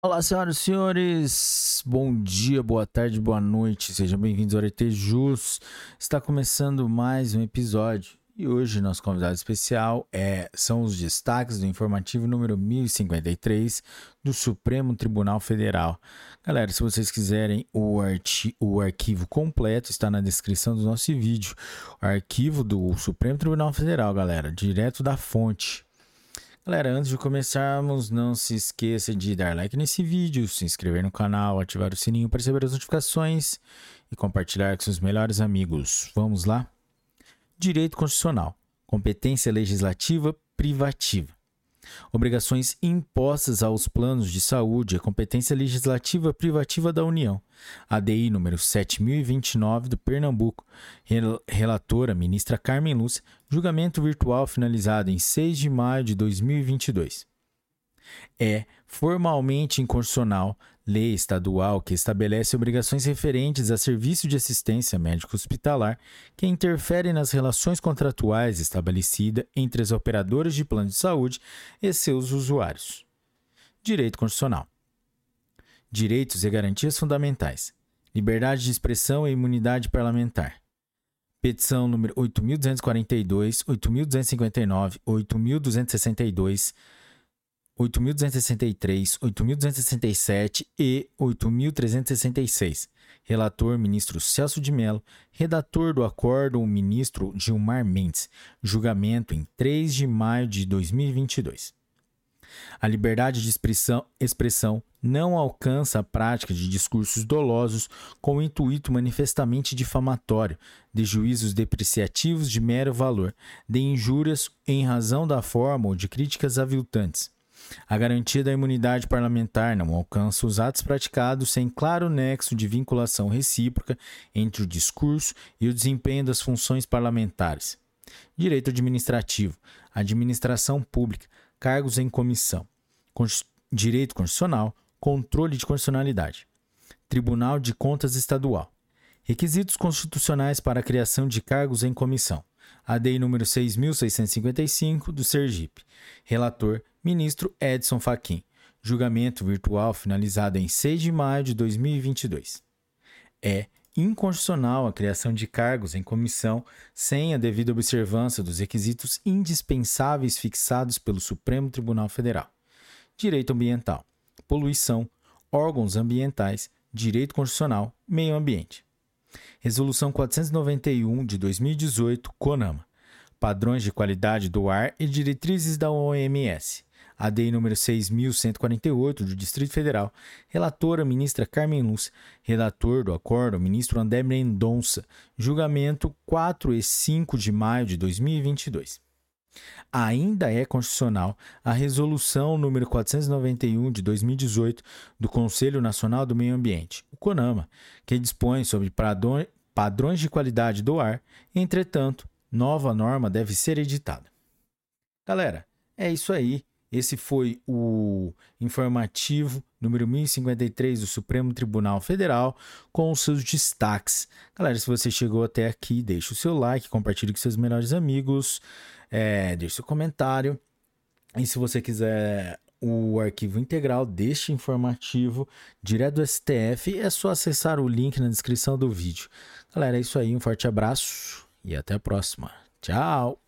Olá, senhoras e senhores, bom dia, boa tarde, boa noite, sejam bem-vindos ao RT Jus. Está começando mais um episódio e hoje nosso convidado especial é, são os destaques do informativo número 1053 do Supremo Tribunal Federal. Galera, se vocês quiserem o, arti o arquivo completo, está na descrição do nosso vídeo. O arquivo do Supremo Tribunal Federal, galera, direto da fonte. Galera, antes de começarmos, não se esqueça de dar like nesse vídeo, se inscrever no canal, ativar o sininho para receber as notificações e compartilhar com seus melhores amigos. Vamos lá? Direito constitucional, competência legislativa privativa. Obrigações impostas aos planos de saúde é competência legislativa privativa da União. ADI número 7029 do Pernambuco. Relatora ministra Carmen Lúcia. Julgamento virtual finalizado em 6 de maio de 2022. É formalmente inconstitucional lei estadual que estabelece obrigações referentes a serviço de assistência médico-hospitalar que interferem nas relações contratuais estabelecidas entre as operadoras de plano de saúde e seus usuários. Direito Constitucional. Direitos e garantias fundamentais. Liberdade de expressão e imunidade parlamentar. Petição número 8.242, 8.259, 8.262, 8.263, 8.267 e 8.366. Relator, ministro Celso de Mello. Redator do acordo, o ministro Gilmar Mendes. Julgamento em 3 de maio de 2022. A liberdade de expressão, expressão não alcança a prática de discursos dolosos com o intuito manifestamente difamatório, de juízos depreciativos de mero valor, de injúrias em razão da forma ou de críticas aviltantes a garantia da imunidade parlamentar não alcança os atos praticados sem claro nexo de vinculação recíproca entre o discurso e o desempenho das funções parlamentares. Direito administrativo, administração pública, cargos em comissão, direito constitucional, controle de constitucionalidade, Tribunal de Contas Estadual. Requisitos constitucionais para a criação de cargos em comissão. ADI número 6655 do Sergipe. Relator Ministro Edson Fachin. Julgamento virtual finalizado em 6 de maio de 2022. É inconstitucional a criação de cargos em comissão sem a devida observância dos requisitos indispensáveis fixados pelo Supremo Tribunal Federal. Direito ambiental, poluição, órgãos ambientais, direito constitucional, meio ambiente. Resolução 491 de 2018, CONAMA. Padrões de qualidade do ar e diretrizes da OMS. ADI número 6.148 do Distrito Federal, relatora ministra Carmen Lúcia, redator do acordo ministro André Mendonça, julgamento 4 e 5 de maio de 2022. Ainda é constitucional a resolução número 491 de 2018 do Conselho Nacional do Meio Ambiente, o CONAMA, que dispõe sobre padrões de qualidade do ar, entretanto, nova norma deve ser editada. Galera, é isso aí. Esse foi o informativo número 1053 do Supremo Tribunal Federal com os seus destaques. Galera, se você chegou até aqui, deixe o seu like, compartilhe com seus melhores amigos, é, deixe seu comentário. E se você quiser o arquivo integral deste informativo direto do STF, é só acessar o link na descrição do vídeo. Galera, é isso aí, um forte abraço e até a próxima. Tchau!